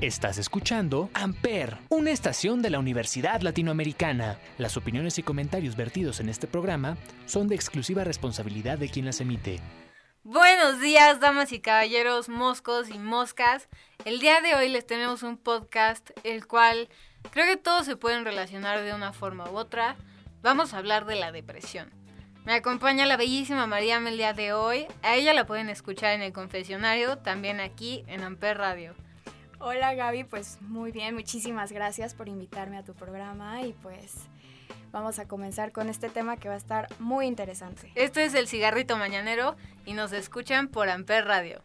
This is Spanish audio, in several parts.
Estás escuchando Amper, una estación de la Universidad Latinoamericana. Las opiniones y comentarios vertidos en este programa son de exclusiva responsabilidad de quien las emite. Buenos días, damas y caballeros, moscos y moscas. El día de hoy les tenemos un podcast el cual creo que todos se pueden relacionar de una forma u otra. Vamos a hablar de la depresión. Me acompaña la bellísima María el día de hoy. A ella la pueden escuchar en el confesionario, también aquí en Amper Radio. Hola Gaby, pues muy bien, muchísimas gracias por invitarme a tu programa y pues vamos a comenzar con este tema que va a estar muy interesante. Este es el cigarrito mañanero y nos escuchan por Amper Radio.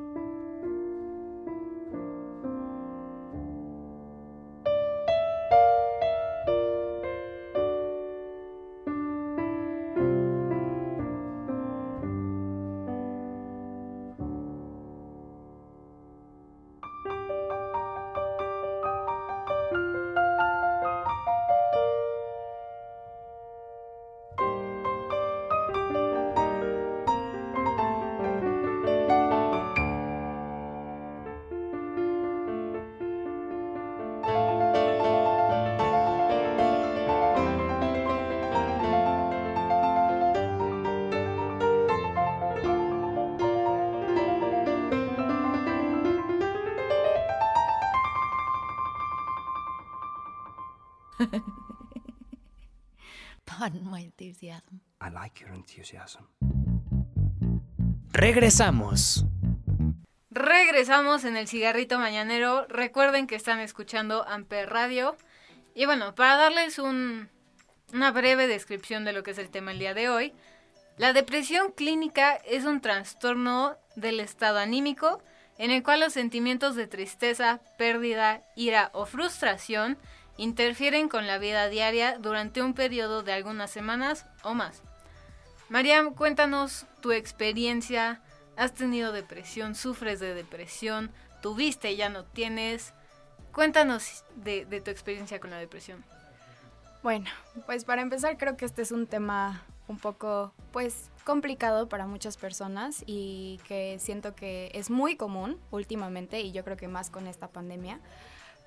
Enthusiasm. I like your enthusiasm. Regresamos. Regresamos en el cigarrito mañanero. Recuerden que están escuchando Amper Radio. Y bueno, para darles un, una breve descripción de lo que es el tema el día de hoy, la depresión clínica es un trastorno del estado anímico en el cual los sentimientos de tristeza, pérdida, ira o frustración interfieren con la vida diaria durante un periodo de algunas semanas o más. Mariam, cuéntanos tu experiencia. ¿Has tenido depresión? ¿Sufres de depresión? ¿Tuviste y ya no tienes? Cuéntanos de, de, tu experiencia con la depresión. Bueno, pues para empezar creo que este es un tema un poco pues complicado para muchas personas y que siento que es muy común últimamente y yo creo que más con esta pandemia.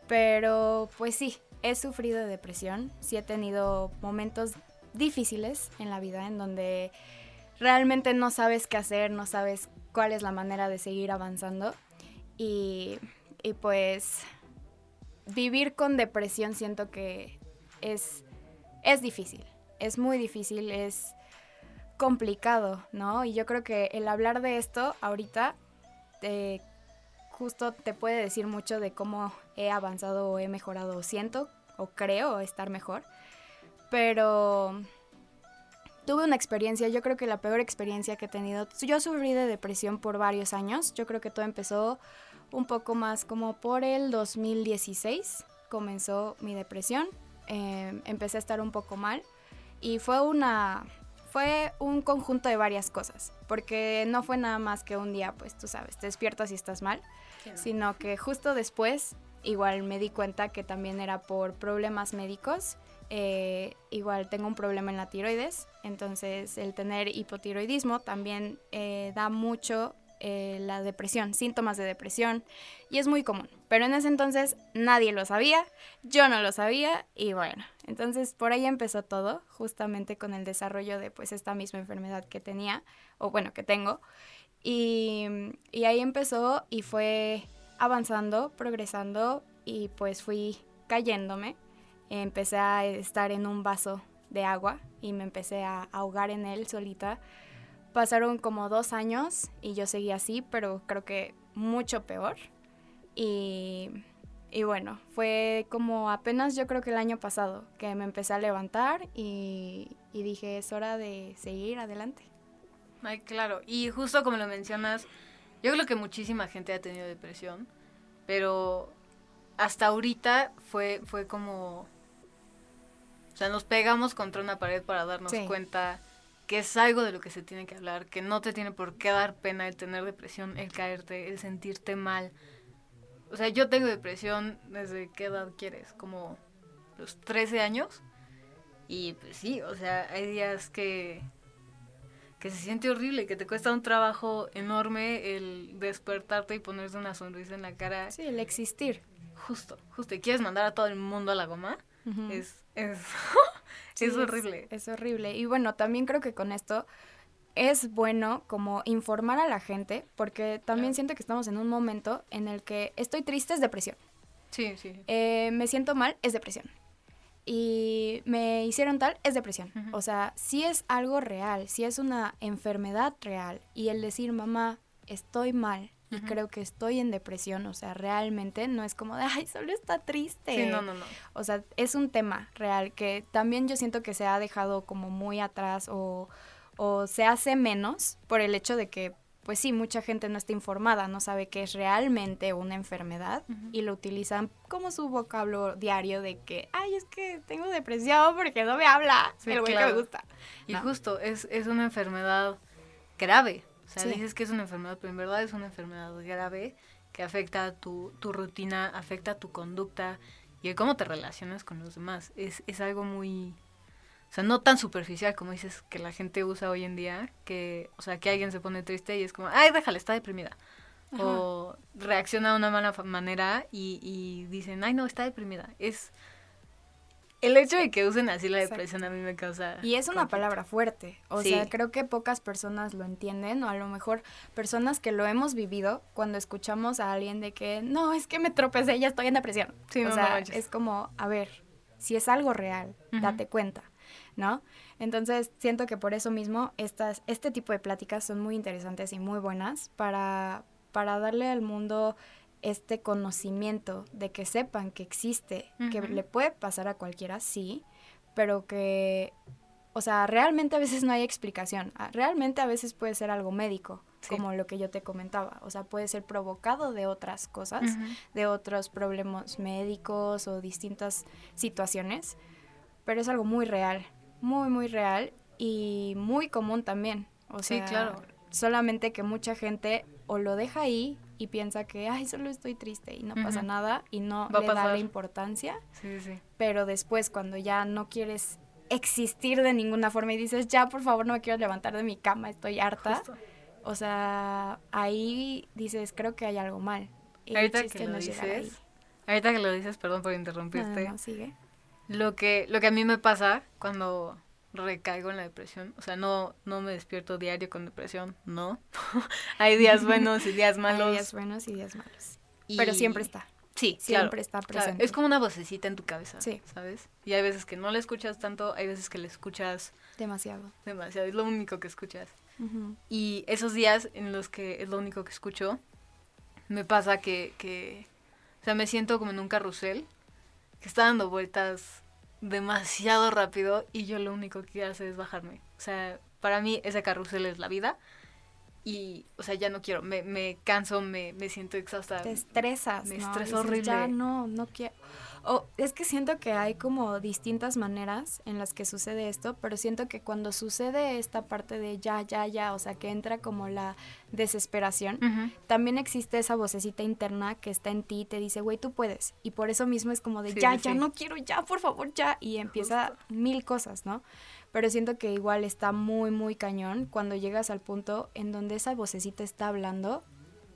Pero pues sí, he sufrido de depresión, sí he tenido momentos difíciles en la vida en donde realmente no sabes qué hacer, no sabes cuál es la manera de seguir avanzando y, y pues vivir con depresión siento que es, es difícil, es muy difícil, es complicado, ¿no? Y yo creo que el hablar de esto ahorita te justo te puede decir mucho de cómo he avanzado o he mejorado, siento o creo estar mejor. Pero tuve una experiencia, yo creo que la peor experiencia que he tenido. Yo sufrí de depresión por varios años. Yo creo que todo empezó un poco más como por el 2016. Comenzó mi depresión. Eh, empecé a estar un poco mal. Y fue una, fue un conjunto de varias cosas, porque no fue nada más que un día, pues tú sabes, te despiertas y estás mal, sino que justo después igual me di cuenta que también era por problemas médicos. Eh, igual tengo un problema en la tiroides, entonces el tener hipotiroidismo también eh, da mucho eh, la depresión, síntomas de depresión, y es muy común. Pero en ese entonces nadie lo sabía, yo no lo sabía, y bueno, entonces por ahí empezó todo, justamente con el desarrollo de pues esta misma enfermedad que tenía, o bueno, que tengo, y, y ahí empezó y fue avanzando, progresando, y pues fui cayéndome empecé a estar en un vaso de agua y me empecé a ahogar en él solita. Pasaron como dos años y yo seguí así, pero creo que mucho peor. Y, bueno, fue como apenas yo creo que el año pasado que me empecé a levantar y dije, es hora de seguir adelante. Ay, claro. Y justo como lo mencionas, yo creo que muchísima gente ha tenido depresión, pero hasta ahorita fue, fue como... O sea, nos pegamos contra una pared para darnos Sí. cuenta que es algo de lo que se tiene que hablar, que no te tiene por qué dar pena el tener depresión, el caerte, el sentirte mal. O sea, yo tengo depresión desde qué edad quieres, como los 13 años. Y pues sí, o sea, hay días que, que se siente horrible, que te cuesta un trabajo enorme el despertarte y ponerse una sonrisa en la cara. Sí, el existir. Justo, justo. Y quieres mandar a todo el mundo a la goma. Es, es, Sí, es horrible. Es, horrible. Y bueno, también creo que con esto es bueno como informar a la gente, porque también Claro. siento que estamos en un momento en el que estoy triste, es depresión. Sí, sí. Eh, me siento mal, es depresión. Y me hicieron tal, es depresión. O sea, si es algo real, si es una enfermedad real, y el decir, mamá, estoy mal y creo que estoy en depresión, o sea, realmente no es como de, ay, solo está triste. Sí, no, no, no. O sea, es un tema real que también yo siento que se ha dejado como muy atrás o, o se hace menos por el hecho de que, pues sí, mucha gente no está informada, no sabe que es realmente una enfermedad y lo utilizan como su vocablo diario de que, ay, es que tengo depresión porque no me habla Sí, el güey que me gusta. Y No. justo, es, es una enfermedad grave. O sea, Sí. dices que es una enfermedad, pero en verdad es una enfermedad grave que afecta a tu, tu rutina, afecta a tu conducta y el cómo te relacionas con los demás. Es, es algo muy... O sea, no tan superficial como dices que la gente usa hoy en día, que, o sea, que alguien se pone triste y es como, ay, déjala, está deprimida. O reacciona de una mala manera y, y dicen, ay, no, está deprimida. Es... El hecho de que usen así la Exacto. depresión a mí me causa... Y es una conflicto. palabra fuerte. O Sí. sea, creo que pocas personas lo entienden o a lo mejor personas que lo hemos vivido cuando escuchamos a alguien de que no, es que me tropecé, ya estoy en depresión. Sí, o no, sea, es como, a ver, si es algo real, date cuenta, ¿no? Entonces, siento que por eso mismo estas, este tipo de pláticas son muy interesantes y muy buenas para, para darle al mundo este conocimiento de que sepan que existe, que le puede pasar a cualquiera, sí, pero que, o sea, realmente a veces no hay explicación. Ah, Realmente a veces puede ser algo médico, Sí. como lo que yo te comentaba. O sea, puede ser provocado de otras cosas, de otros problemas médicos o distintas situaciones, pero es algo muy real, muy, muy real y muy común también. O Sí, sea, claro. Solamente que mucha gente o lo deja ahí y piensa que, ay, solo estoy triste y no pasa nada y no Va le da la importancia Sí, sí. pero después cuando ya no quieres existir de ninguna forma y dices, ya por favor no me quiero levantar de mi cama, estoy harta, Justo. o sea, ahí dices, creo que hay algo mal. Y Ahorita que lo no dices, ahorita que lo dices, perdón por No, no, interrumpirte, no, sigue. Lo que lo que a mí me pasa cuando recaigo en la depresión, o sea, no no me despierto diario con depresión, no. Hay días buenos y días malos. Hay días buenos y días malos. y- Pero siempre está, Sí, siempre claro, está claro. presente. Es como una vocecita en tu cabeza, Sí. ¿sabes? Y hay veces que no la escuchas tanto, hay veces que la escuchas Demasiado. demasiado, es lo único que escuchas. Y esos días en los que es lo único que escucho, me pasa que, que, o sea, me siento como en un carrusel que está dando vueltas demasiado rápido y yo lo único que hace es bajarme. O sea, para mí ese carrusel es la vida y, o sea, ya no quiero, me, me canso, me, me siento exhausta. Te estresas, me ¿no? Dices, Ya horrible. no, no quiero. O es que siento que hay como distintas maneras en las que sucede esto, pero siento que cuando sucede esta parte de ya, ya, ya, o sea, que entra como la desesperación, también existe esa vocecita interna que está en ti y te dice, güey, tú puedes. Y por eso mismo es como de, Sí, ya, sí, ya no quiero, ya, por favor, ya. Y empieza mil cosas, ¿no? Pero siento que igual está muy, muy cañón cuando llegas al punto en donde esa vocecita está hablando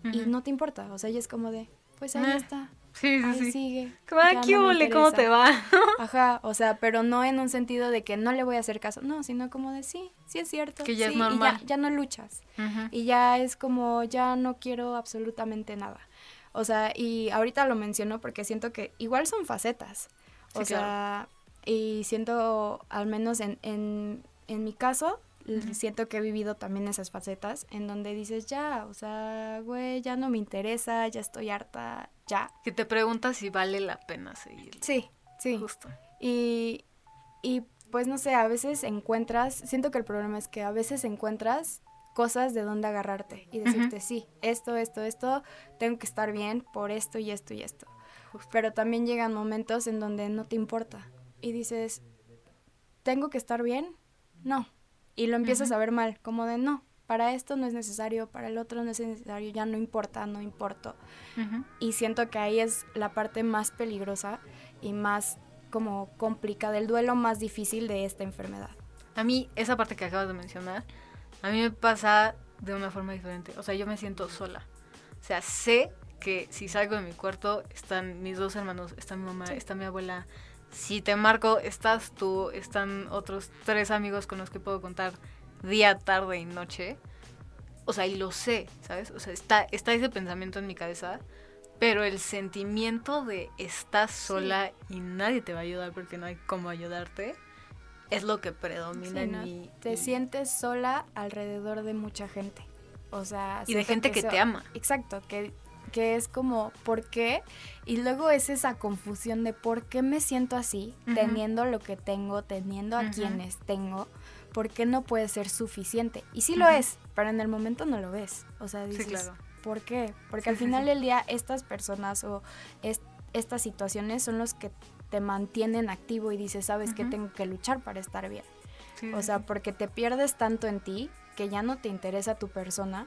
y no te importa. O sea, ya es como de, pues ahí Eh, está, Sí, sí, ahí sí. sigue. Como, "Ah, ¿qué no? ¿Cómo te interesa". va? Ajá, o sea, pero no en un sentido de que no le voy a hacer caso, no, sino como de sí, sí es cierto. Que ya es sí", y normal. ya, ya no luchas. Ujú. Y ya es como, ya no quiero absolutamente nada. O sea, y ahorita lo menciono porque siento que igual son facetas. o sea, y siento, al menos en, en, en mi caso, siento que he vivido también esas facetas en donde dices, ya, o sea, güey, ya no me interesa, ya estoy harta, ya. Que te preguntas si vale la pena seguir. Sí, sí. Justo. Y, y pues no sé, a veces encuentras, siento que el problema es que a veces encuentras cosas de dónde agarrarte y decirte, sí, esto, esto, esto, tengo que estar bien por esto y esto y esto. Pero también llegan momentos en donde no te importa y dices, ¿tengo que estar bien? No. Y lo empiezas a ver mal, como de no, para esto no es necesario, para el otro no es necesario, ya no importa, no importo. Y siento que ahí es la parte más peligrosa y más como complicada, el duelo más difícil de esta enfermedad. A mí, esa parte que acabas de mencionar, a mí me pasa de una forma diferente. O sea, yo me siento sola. O sea, sé que si salgo de mi cuarto están mis dos hermanos, está mi mamá, está mi abuela. Si te marco, estás tú, están otros tres amigos con los que puedo contar día, tarde y noche. O sea, y lo sé, ¿sabes? O sea, está, está ese pensamiento en mi cabeza pero el sentimiento de estás sola y nadie te va a ayudar porque no hay cómo ayudarte es lo que predomina en mí. Te sientes sola alrededor de mucha gente. O sea, y de gente que, te ama. Exacto, que, que es como, ¿por qué? Y luego es esa confusión de por qué me siento así, teniendo lo que tengo, teniendo a quienes tengo, ¿por qué no puede ser suficiente? Y sí lo es, pero en el momento no lo ves. O sea, dices, sí, claro ¿Por qué? Porque al final del día estas personas o estas situaciones son los que te mantienen activo y dices, sabes que tengo que luchar para estar bien. o sea, porque te pierdes tanto en ti que ya no te interesa tu persona,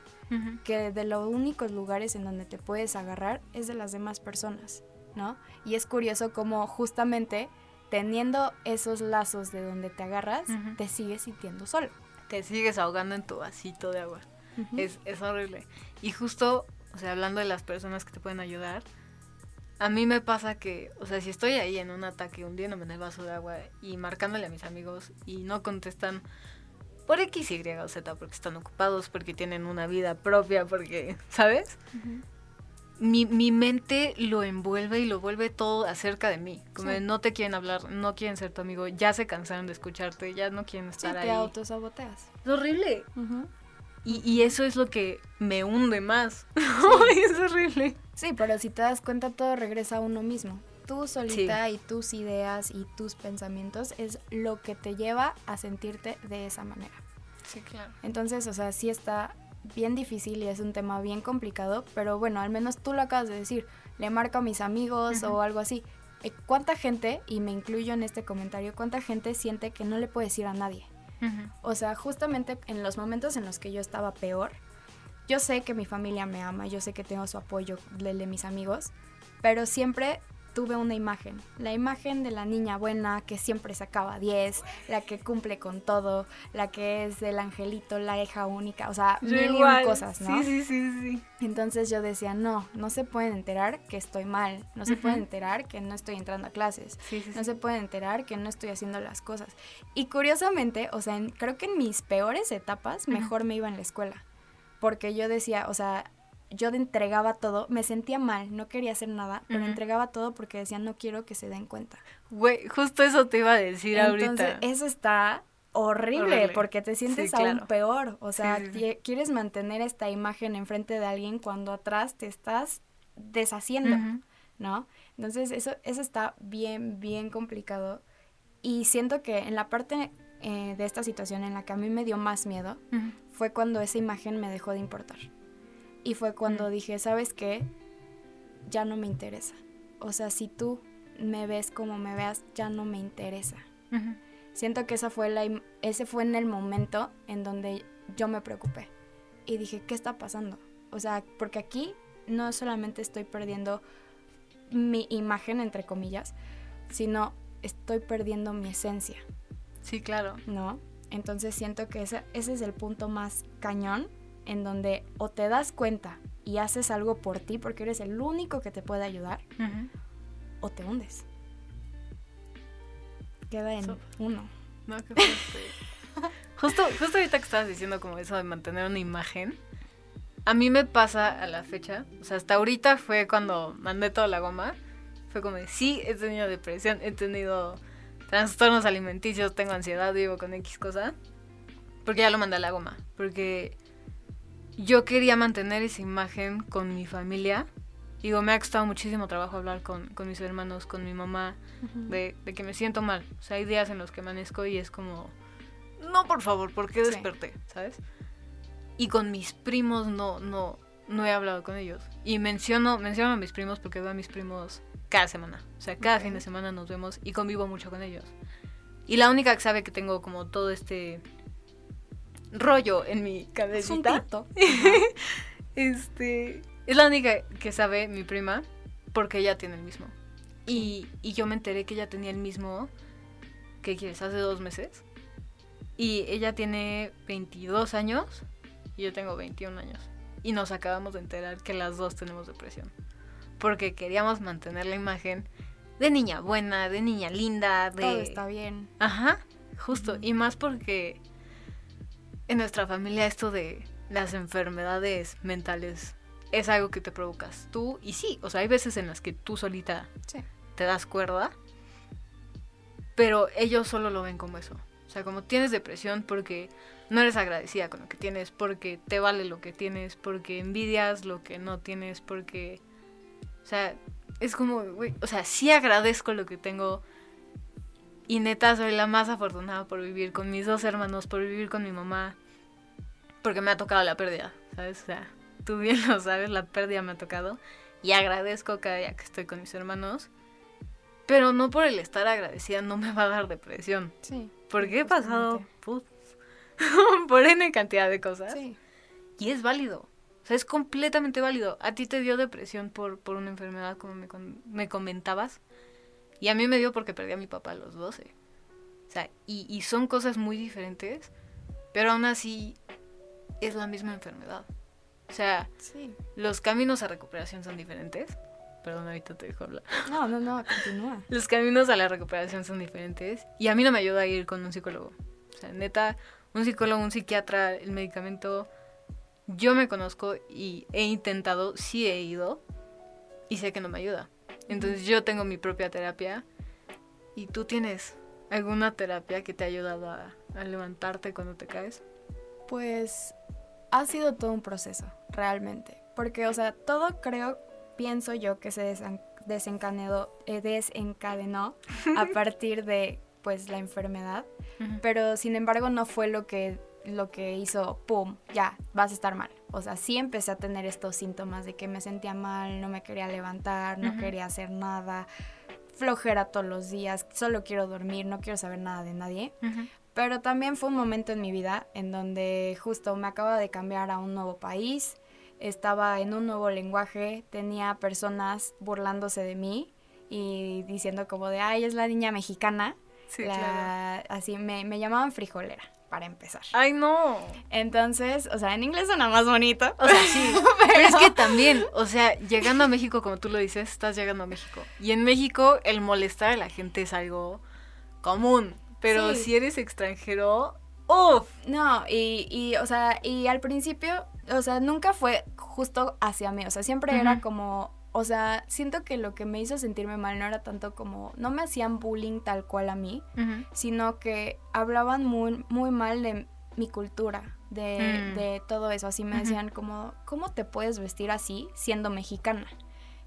que de los únicos lugares en donde te puedes agarrar es de las demás personas, ¿no? Y es curioso como justamente teniendo esos lazos de donde te agarras, te sigues sintiendo solo. Te sigues ahogando en tu vasito de agua es, es horrible. Y justo, o sea, hablando de las personas que te pueden ayudar, a mí me pasa que, o sea, si estoy ahí en un ataque hundiéndome en el vaso de agua y marcándole a mis amigos y no contestan por X, Y o Z, porque están ocupados, porque tienen una vida propia, porque, ¿sabes? Mi, mi, mente lo envuelve y lo vuelve todo acerca de mí. Como no te quieren hablar, no quieren ser tu amigo, ya se cansaron de escucharte, ya no quieren estar ahí. Te autosaboteas. Es horrible. Y, eso es lo que me hunde más. Sí. es horrible. Sí, pero si te das cuenta, todo regresa a uno mismo. Tú solita y tus ideas y tus pensamientos es lo que te lleva a sentirte de esa manera. Sí, claro. Entonces, o sea, sí está bien difícil y es un tema bien complicado, pero bueno, al menos tú lo acabas de decir. Le marco a mis amigos o algo así. Eh, ¿Cuánta gente, y me incluyo en este comentario, cuánta gente siente que no le puede decir a nadie? O sea, justamente en los momentos en los que yo estaba peor, yo sé que mi familia me ama, yo sé que tengo su apoyo de mis amigos, pero siempre tuve una imagen, la imagen de la niña buena que siempre sacaba 10, la que cumple con todo, la que es el angelito, la hija única, o sea, mil cosas, ¿no? Sí, sí, sí, sí. Entonces yo decía, no, no se pueden enterar que estoy mal, no se pueden enterar que no estoy entrando a clases, no se pueden enterar que no estoy haciendo las cosas. Y curiosamente, o sea, creo que en mis peores etapas mejor me iba en la escuela, porque yo decía, o sea, yo entregaba todo, me sentía mal, no quería hacer nada, pero entregaba todo porque decía, no quiero que se den cuenta. Güey, justo eso te iba a decir Entonces, Eso está horrible, porque te sientes aún peor. O sea, quieres mantener esta imagen enfrente de alguien cuando atrás te estás deshaciendo, ¿no? Entonces, eso, eso está bien, bien complicado. Y siento que en la parte eh, de esta situación en la que a mí me dio más miedo, fue cuando esa imagen me dejó de importar. Y fue cuando dije, ¿sabes qué? Ya no me interesa. O sea, si tú me ves como me veas, ya no me interesa. Siento que esa fue la, ese fue en el momento en donde yo me preocupé. Y dije, ¿qué está pasando? O sea, porque aquí no solamente estoy perdiendo mi imagen, entre comillas, sino estoy perdiendo mi esencia. Sí, claro. ¿No? Entonces siento que ese, ese es el punto más cañón en donde o te das cuenta y haces algo por ti porque eres el único que te puede ayudar, o te hundes. Queda en uno. No, qué justo, justo ahorita que estabas diciendo como eso de mantener una imagen, a mí me pasa a la fecha, o sea, hasta ahorita fue cuando mandé toda la goma, Fue como, de, sí, he tenido depresión, he tenido trastornos alimenticios, tengo ansiedad, vivo con X cosa. Porque ya lo mandé a la goma. Porque yo quería mantener esa imagen con mi familia. Digo, me ha costado muchísimo trabajo hablar con, con mis hermanos, con mi mamá, de, de, que me siento mal. O sea, hay días en los que amanezco y es como, no, por favor, ¿por qué desperté? ¿Sabes? Y con mis primos no, no, no he hablado con ellos. Y menciono, menciono a mis primos porque veo a mis primos cada semana. O sea, cada fin de semana nos vemos y convivo mucho con ellos. Y la única que sabe que tengo como todo este rollo en mi cabecita. este, es la única que sabe mi prima porque ella tiene el mismo. Y, y yo me enteré que ella tenía el mismo, ¿qué quieres? Hace dos meses. Y ella tiene 22 años y yo tengo 21 años. Y nos acabamos de enterar que las dos tenemos depresión. Porque queríamos mantener la imagen de niña buena, de niña linda, de... Todo está bien. Ajá, justo. Y más porque en nuestra familia esto de las enfermedades mentales es algo que te provocas tú. Y sí, o sea, hay veces en las que tú solita te das cuerda. Pero ellos solo lo ven como eso. O sea, como tienes depresión porque no eres agradecida con lo que tienes, porque te vale lo que tienes, porque envidias lo que no tienes, porque... O sea, es como, güey, o sea, sí agradezco lo que tengo. Y neta, soy la más afortunada por vivir con mis dos hermanos, por vivir con mi mamá. Porque me ha tocado la pérdida, ¿sabes? O sea, tú bien lo sabes, la pérdida me ha tocado. Y agradezco cada día que estoy con mis hermanos. Pero no por el estar agradecida no me va a dar depresión. Sí. Porque he pasado por N cantidad de cosas. Sí. Y es válido. O sea, es completamente válido. A ti te dio depresión por, por una enfermedad, como me, me comentabas. Y a mí me dio porque perdí a mi papá a los 12. O sea, y, y son cosas muy diferentes, pero aún así es la misma enfermedad. O sea, sí. los caminos a recuperación son diferentes. Perdón, ahorita te dejo hablar. No, no, no, continúa. Los caminos a la recuperación son diferentes y a mí no me ayuda a ir con un psicólogo. O sea, neta, un psicólogo, un psiquiatra, el medicamento, yo me conozco y he intentado, sí he ido y sé que no me ayuda. Entonces yo tengo mi propia terapia y tú tienes alguna terapia que te ha ayudado a, a levantarte cuando te caes. Pues ha sido todo un proceso, realmente. Porque, o sea, todo creo pienso yo que se desencadenó, eh, desencadenó a partir de pues la enfermedad, pero sin embargo no fue lo que lo que hizo, ¡pum!, ya, vas a estar mal. O sea, sí empecé a tener estos síntomas de que me sentía mal, no me quería levantar, no quería hacer nada, flojera todos los días, solo quiero dormir, no quiero saber nada de nadie. Pero también fue un momento en mi vida en donde justo me acaba de cambiar a un nuevo país, estaba en un nuevo lenguaje, tenía personas burlándose de mí y diciendo como de, ay, es la niña mexicana. Sí, claro. Así me, me llamaban frijolera, para empezar. Ay, no. Entonces, o sea, en inglés suena más bonito. O sea, sí. pero... es que también, o sea, llegando a México, como tú lo dices, estás llegando a México. Y en México el molestar a la gente es algo común. Pero Sí. si eres extranjero, ¡Uf! No, y, y, o sea, y al principio, o sea, nunca fue justo hacia mí, o sea, siempre era como, o sea, siento que lo que me hizo sentirme mal no era tanto como, no me hacían bullying tal cual a mí, sino que hablaban muy, muy mal de mi cultura, de, Mm. de todo eso, así me decían como, ¿cómo te puedes vestir así siendo mexicana?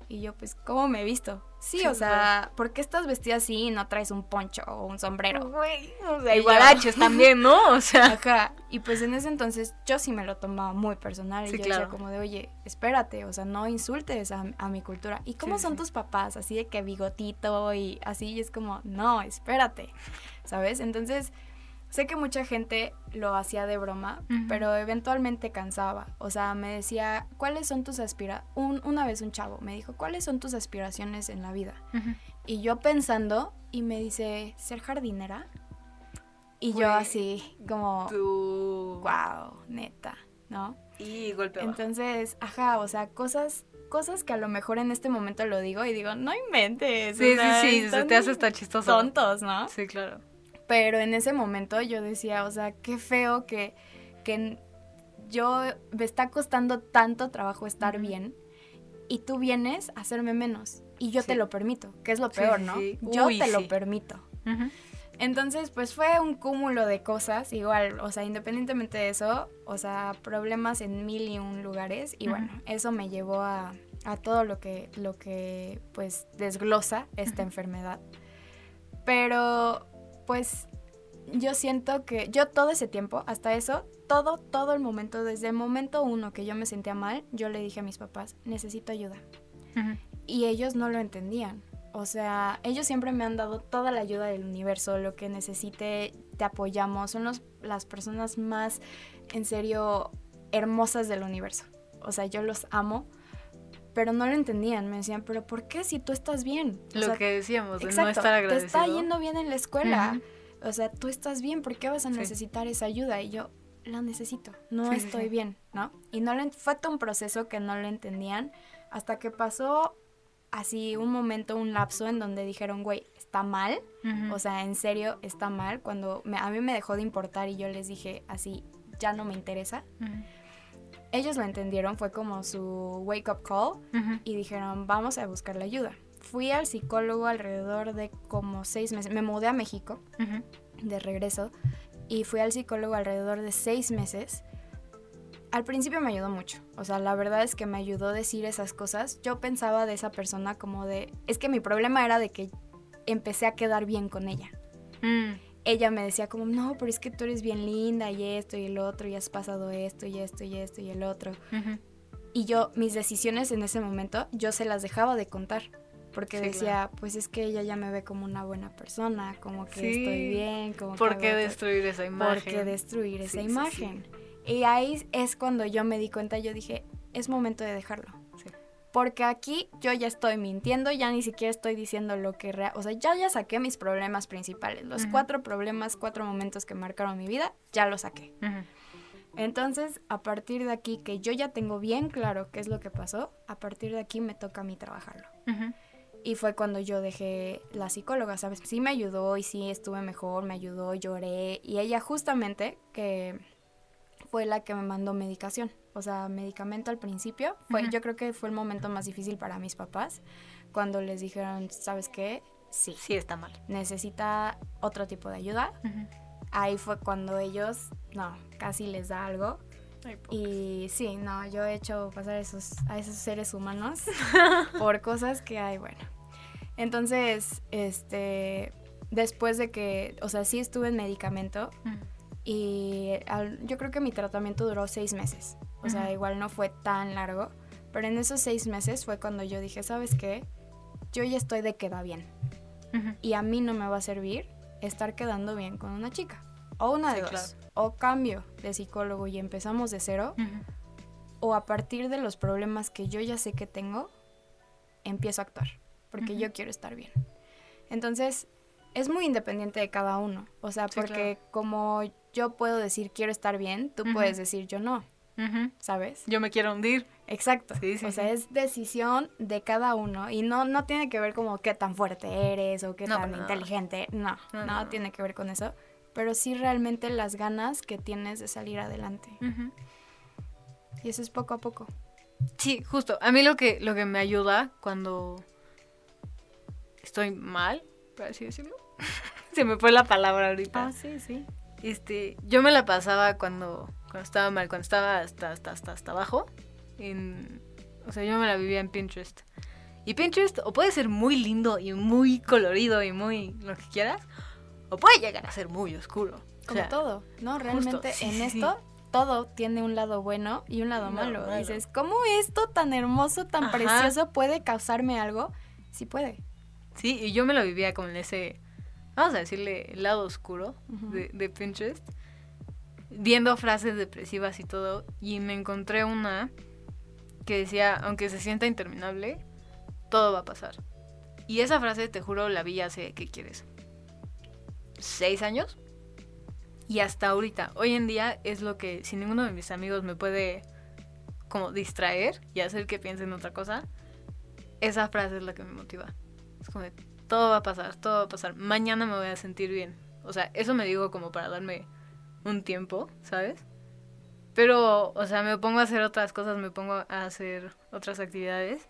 Y yo, pues, ¿cómo me he visto? Sí, o sea, ¿por qué estás vestida así y no traes un poncho o un sombrero? Güey, o sea, guaraches también, ¿no? O sea, Ajá. Y pues en ese entonces yo sí me lo tomaba muy personal. Sí, y yo claro. decía como de, oye, espérate, o sea, no insultes a, a mi cultura. ¿Y cómo Sí, son sí. tus papás? Así de que bigotito y así. Y es como, no, espérate. ¿Sabes? Entonces, sé que mucha gente lo hacía de broma, pero eventualmente cansaba. O sea, me decía, ¿cuáles son tus aspiraciones? una vez un chavo me dijo, ¿cuáles son tus aspiraciones en la vida? Y yo pensando, y me dice, ¿ser jardinera? Y yo así, como, tú. wow, neta, ¿no? Y golpe. Entonces, ajá, o sea, cosas, cosas que a lo mejor en este momento lo digo y digo, no inventes. Sí, o sea, sí, sí, se te hace estar chistoso. Tontos, ¿no? Sí, claro. Pero en ese momento yo decía, o sea, qué feo que, que yo me está costando tanto trabajo estar bien y tú vienes a hacerme menos. y yo te lo permito, que es lo peor, sí, ¿no? sí. Yo Uy, te lo permito. Entonces, pues fue un cúmulo de cosas, igual, o sea, independientemente de eso, o sea, problemas en mil y un lugares, y bueno, eso me llevó a, a todo lo que, lo que, pues, desglosa esta enfermedad. Pero, pues, yo siento que yo todo ese tiempo, hasta eso, todo, todo el momento, desde el momento uno que yo me sentía mal, yo le dije a mis papás, necesito ayuda y ellos no lo entendían. O sea, ellos siempre me han dado toda la ayuda del universo, lo que necesite, te apoyamos. Son los- las personas más, en serio, hermosas del universo. O sea, yo los amo, pero no lo entendían. Me decían, pero ¿por qué si tú estás bien? O Lo sea, que decíamos, de no exacto, estar te agradecido. está yendo bien en la escuela. Ujú. O sea, tú estás bien, ¿por qué vas a Sí. necesitar esa ayuda? Y yo, la necesito, no Sí, estoy sí. bien, ¿no? Y no lo, fue todo un proceso que no lo entendían hasta que pasó así un momento, un lapso en donde dijeron, güey, está mal, o sea, en serio, está mal, cuando me- a mí me dejó de importar y yo les dije así, ya no me interesa. Ellos lo entendieron, fue como su wake up call y dijeron, vamos a buscar la ayuda. Fui al psicólogo alrededor de como seis meses, me mudé a México de regreso y fui al psicólogo alrededor de seis meses. Al principio me ayudó mucho, o sea, la verdad es que me ayudó a decir esas cosas. Yo pensaba de esa persona como de, es que mi problema era de que empecé a quedar bien con ella. Mm. Ella me decía como, no, pero es que tú eres bien linda y esto y el otro y has pasado esto y esto y esto y el otro. Y yo, mis decisiones en ese momento, yo se las dejaba de contar. Porque Sí, decía, pues es que ella ya me ve como una buena persona, como que Sí. estoy bien, como ¿Por qué hago todo". destruir esa imagen? ¿Por qué destruir Sí, esa imagen? Y ahí es cuando yo me di cuenta, yo dije, es momento de dejarlo. Porque aquí yo ya estoy mintiendo, ya ni siquiera estoy diciendo lo que real, o sea, ya ya saqué mis problemas principales, los cuatro problemas, cuatro momentos que marcaron mi vida, ya los saqué. Entonces, a partir de aquí, que yo ya tengo bien claro qué es lo que pasó, a partir de aquí me toca a mí trabajarlo. Y fue cuando yo dejé la psicóloga, ¿sabes? Sí me ayudó y sí estuve mejor, me ayudó, lloré. Y ella justamente, que fue la que me mandó medicación. O sea, medicamento al principio. Fue. Yo creo que fue el momento más difícil para mis papás, cuando les dijeron, ¿sabes qué? Sí, Sí está mal. necesita otro tipo de ayuda. Ahí fue cuando ellos, no, casi les da algo. Y sí, no, yo he hecho pasar esos, a esos seres humanos por cosas que hay, bueno. Entonces, este, después de que, o sea, sí estuve en medicamento y al- yo creo que mi tratamiento duró seis meses. O sea, igual no fue tan largo, pero en esos seis meses fue cuando yo dije, ¿sabes qué? Yo ya estoy de queda bien y a mí no me va a servir estar quedando bien con una chica. O una de dos. claro. O cambio de psicólogo y empezamos de cero o a partir de los problemas que yo ya sé que tengo, empiezo a actuar, porque yo quiero estar bien. Entonces, es muy independiente de cada uno, o sea, Sí, porque como yo puedo decir quiero estar bien, tú puedes decir yo no, ¿sabes? Yo me quiero hundir. Exacto. Sí, sí, o sea, sí. es decisión de cada uno y no, no tiene que ver como qué tan fuerte eres o qué No, tan no, inteligente, no, No, tiene que ver con eso, pero sí realmente las ganas que tienes de salir adelante. Y eso es poco a poco. Sí, justo. A mí lo que, lo que me ayuda cuando estoy mal, por así decirlo. Se me fue la palabra ahorita. Ah, sí, sí. Este, yo me la pasaba cuando, cuando estaba mal, cuando estaba hasta, hasta, hasta, hasta abajo. En, o sea, yo me la vivía en Pinterest. Y Pinterest o puede ser muy lindo y muy colorido y muy lo que quieras, o puede llegar a ser muy oscuro. O Como sea, todo, ¿no? Realmente sí, en sí, sí. esto todo tiene un lado bueno y un lado lado malo. malo. Dices, ¿cómo esto tan hermoso, tan Ajá. precioso puede causarme algo? Sí puede. Sí, y yo me lo vivía como en ese, vamos a decirle, el lado oscuro Ujú. de, de Pinterest, viendo frases depresivas y todo, y me encontré una que decía, aunque se sienta interminable, todo va a pasar. Y esa frase, te juro, la vi hace, ¿qué quieres? ¿Seis años? Y hasta ahorita, hoy en día es lo que, si ninguno de mis amigos me puede como distraer y hacer que piense en otra cosa, esa frase es la que me motiva. Es como todo va a pasar, todo va a pasar. Mañana me voy a sentir bien. O sea, eso me digo como para darme un tiempo, ¿sabes? Pero, o sea, me pongo a hacer otras cosas, me pongo a hacer otras actividades.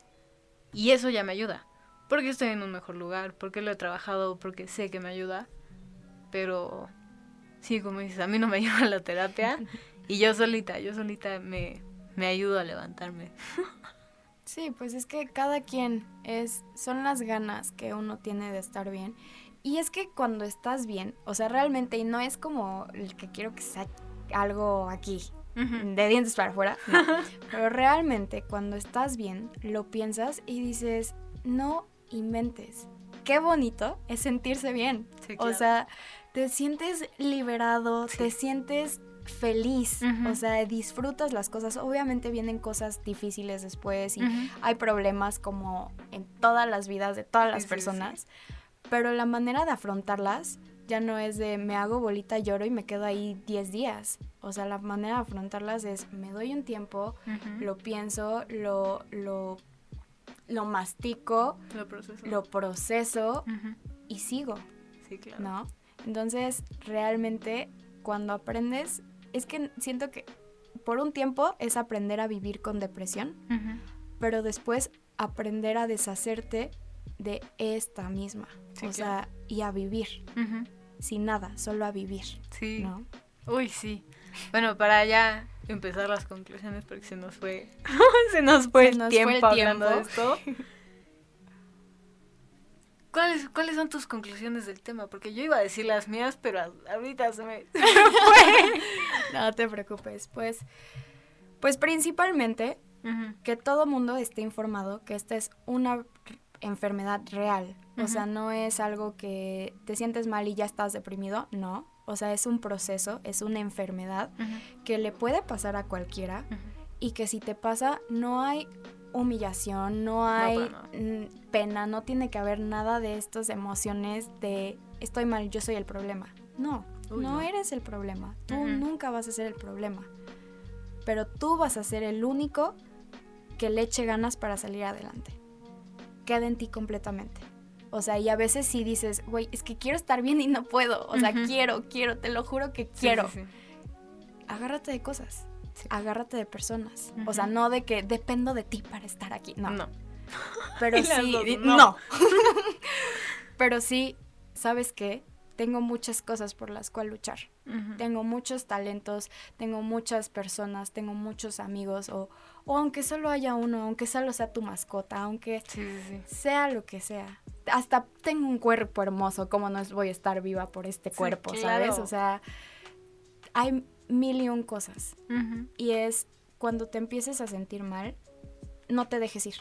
Y eso ya me ayuda. porque estoy en un mejor lugar, porque lo he trabajado, porque sé que me ayuda. Pero sí, como dices, a mí no me ayuda la terapia y yo solita, yo solita me, me ayudo a levantarme. Sí, pues es que cada quien es, son las ganas que uno tiene de estar bien. Y es que cuando estás bien, o sea, realmente, y no es como el que quiero que sea algo aquí, de dientes para afuera, no. pero realmente cuando estás bien, lo piensas y dices, no inventes. Qué bonito es sentirse bien. O sea, te sientes liberado, te sientes feliz, o sea, disfrutas las cosas. Obviamente vienen cosas difíciles después y hay problemas como en todas las vidas de todas las personas, pero la manera de afrontarlas ya no es de me hago bolita, lloro y me quedo ahí 10 días. O sea, la manera de afrontarlas es me doy un tiempo, lo pienso, lo, lo, lo mastico, lo proceso, y sigo. Sí, claro. ¿No? Entonces, realmente, cuando aprendes es que siento que por un tiempo es aprender a vivir con depresión, pero después aprender a deshacerte de esta misma. o sea, y a vivir. Sin nada, solo a vivir. Sí. ¿no? Uy, sí. Bueno, para ya empezar las conclusiones, porque se nos fue, se nos fue, el, tiempo hablando de esto. ¿Cuáles, ¿Cuáles son tus conclusiones del tema? Porque yo iba a decir las mías, pero ahorita se me, fue. no te preocupes. Pues, pues principalmente que todo mundo esté informado que esta es una enfermedad real. O sea, no es algo que te sientes mal y ya estás deprimido, no. O sea, es un proceso, es una enfermedad que le puede pasar a cualquiera y que si te pasa no hay humillación, no hay pena, no tiene que haber nada de estas emociones de estoy mal, yo soy el problema. No, no, eres el problema. Tú nunca vas a ser el problema. Pero tú vas a ser el único que le eche ganas para salir adelante. Queda en ti completamente. O sea, y a veces sí dices, güey, es que quiero estar bien y no puedo. O sea, quiero, quiero, te lo juro que quiero. Agárrate de cosas agárrate de personas. O sea, no de que dependo de ti para estar aquí. No. No. Pero sí, no. Pero sí, ¿sabes qué? Tengo muchas cosas por las cuales luchar. Tengo muchos talentos, tengo muchas personas, tengo muchos amigos, o, o aunque solo haya uno, aunque solo sea tu mascota, aunque sea lo que sea. Hasta tengo un cuerpo hermoso, ¿cómo no voy a estar viva por este cuerpo, sabes? O sea, hay mil y un cosas. Y es cuando te empieces a sentir mal, no te dejes ir.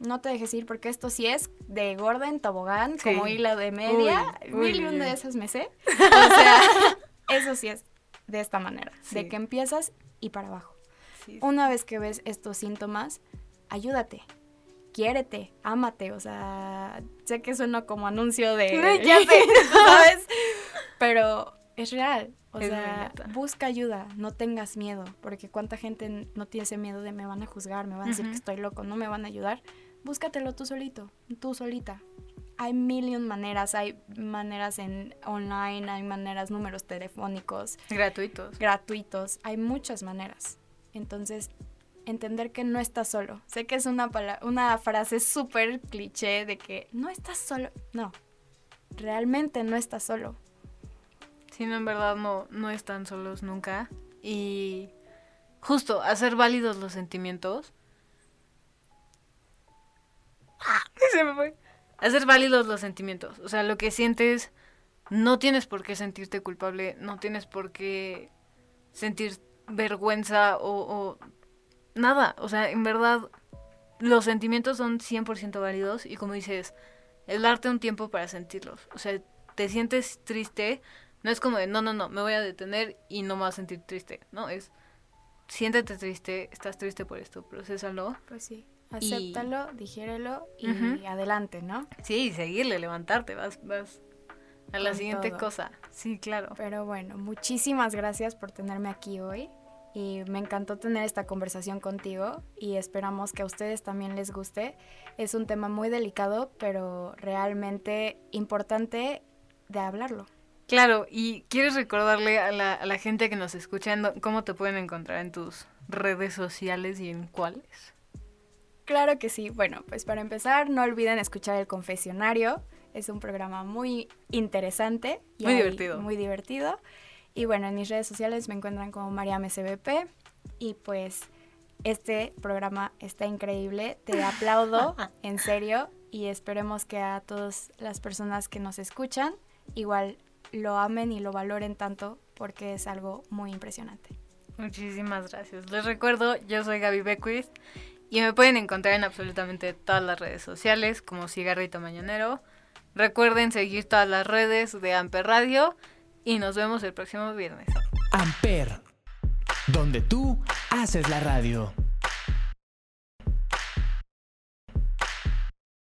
No te dejes ir porque esto sí es de gorda en tobogán, como hilo de media. mil y una de esas me sé. O sea, eso sí es de esta manera. De que empiezas y para abajo. Una vez que ves estos síntomas, ayúdate. Quiérete, ámate, o sea, sé que suena como anuncio de... ya sé, ¿sabes? Pero es real. O sea, busca ayuda, no tengas miedo, porque cuánta gente no tiene ese miedo de me van a juzgar, me van a decir que estoy loco, no me van a ayudar. Búscatelo tú solito, tú solita. Hay mil maneras, hay maneras en online, hay maneras, números telefónicos. Gratuitos. Gratuitos, hay muchas maneras. Entonces, entender que no estás solo. Sé que es una, una frase súper cliché de que no estás solo. No, realmente no estás solo Sí, no, en verdad no, no están solos nunca. Y justo, hacer válidos los sentimientos. Se me fue. Hacer válidos los sentimientos. O sea, lo que sientes, no tienes por qué sentirte culpable, no tienes por qué sentir vergüenza o, o nada. O sea, en verdad, los sentimientos son 100% válidos y como dices, el darte un tiempo para sentirlos. O sea, te sientes triste, no es como de, no, no, no, me voy a detener y no me voy a sentir triste, ¿no? Es, siéntete triste, estás triste por esto, procésalo. Pues sí, acéptalo, digiérelo y adelante, ¿no? Sí, seguirle, levantarte, vas, vas a la siguiente cosa. Sí, claro. Pero bueno, muchísimas gracias por tenerme aquí hoy y me encantó tener esta conversación contigo y esperamos que a ustedes también les guste. Es un tema muy delicado, pero realmente importante de hablarlo. Claro, y quieres recordarle a la, a la gente que nos escucha cómo te pueden encontrar en tus redes sociales y en cuáles. Claro que sí. Bueno, pues para empezar, no olviden escuchar el confesionario. Es un programa muy interesante. Y muy divertido. Muy divertido. Y bueno, en mis redes sociales me encuentran como MariameCBP. Y pues este programa está increíble. Te aplaudo, en serio. Y esperemos que a todas las personas que nos escuchan igual lo amen y lo valoren tanto porque es algo muy impresionante. Muchísimas gracias. Les recuerdo, yo soy Gaby Beckwith y me pueden encontrar en absolutamente todas las redes sociales como Cigarrito Mañanero. Recuerden seguir todas las redes de Amper Radio y nos vemos el próximo viernes. Amper, donde tú haces la radio.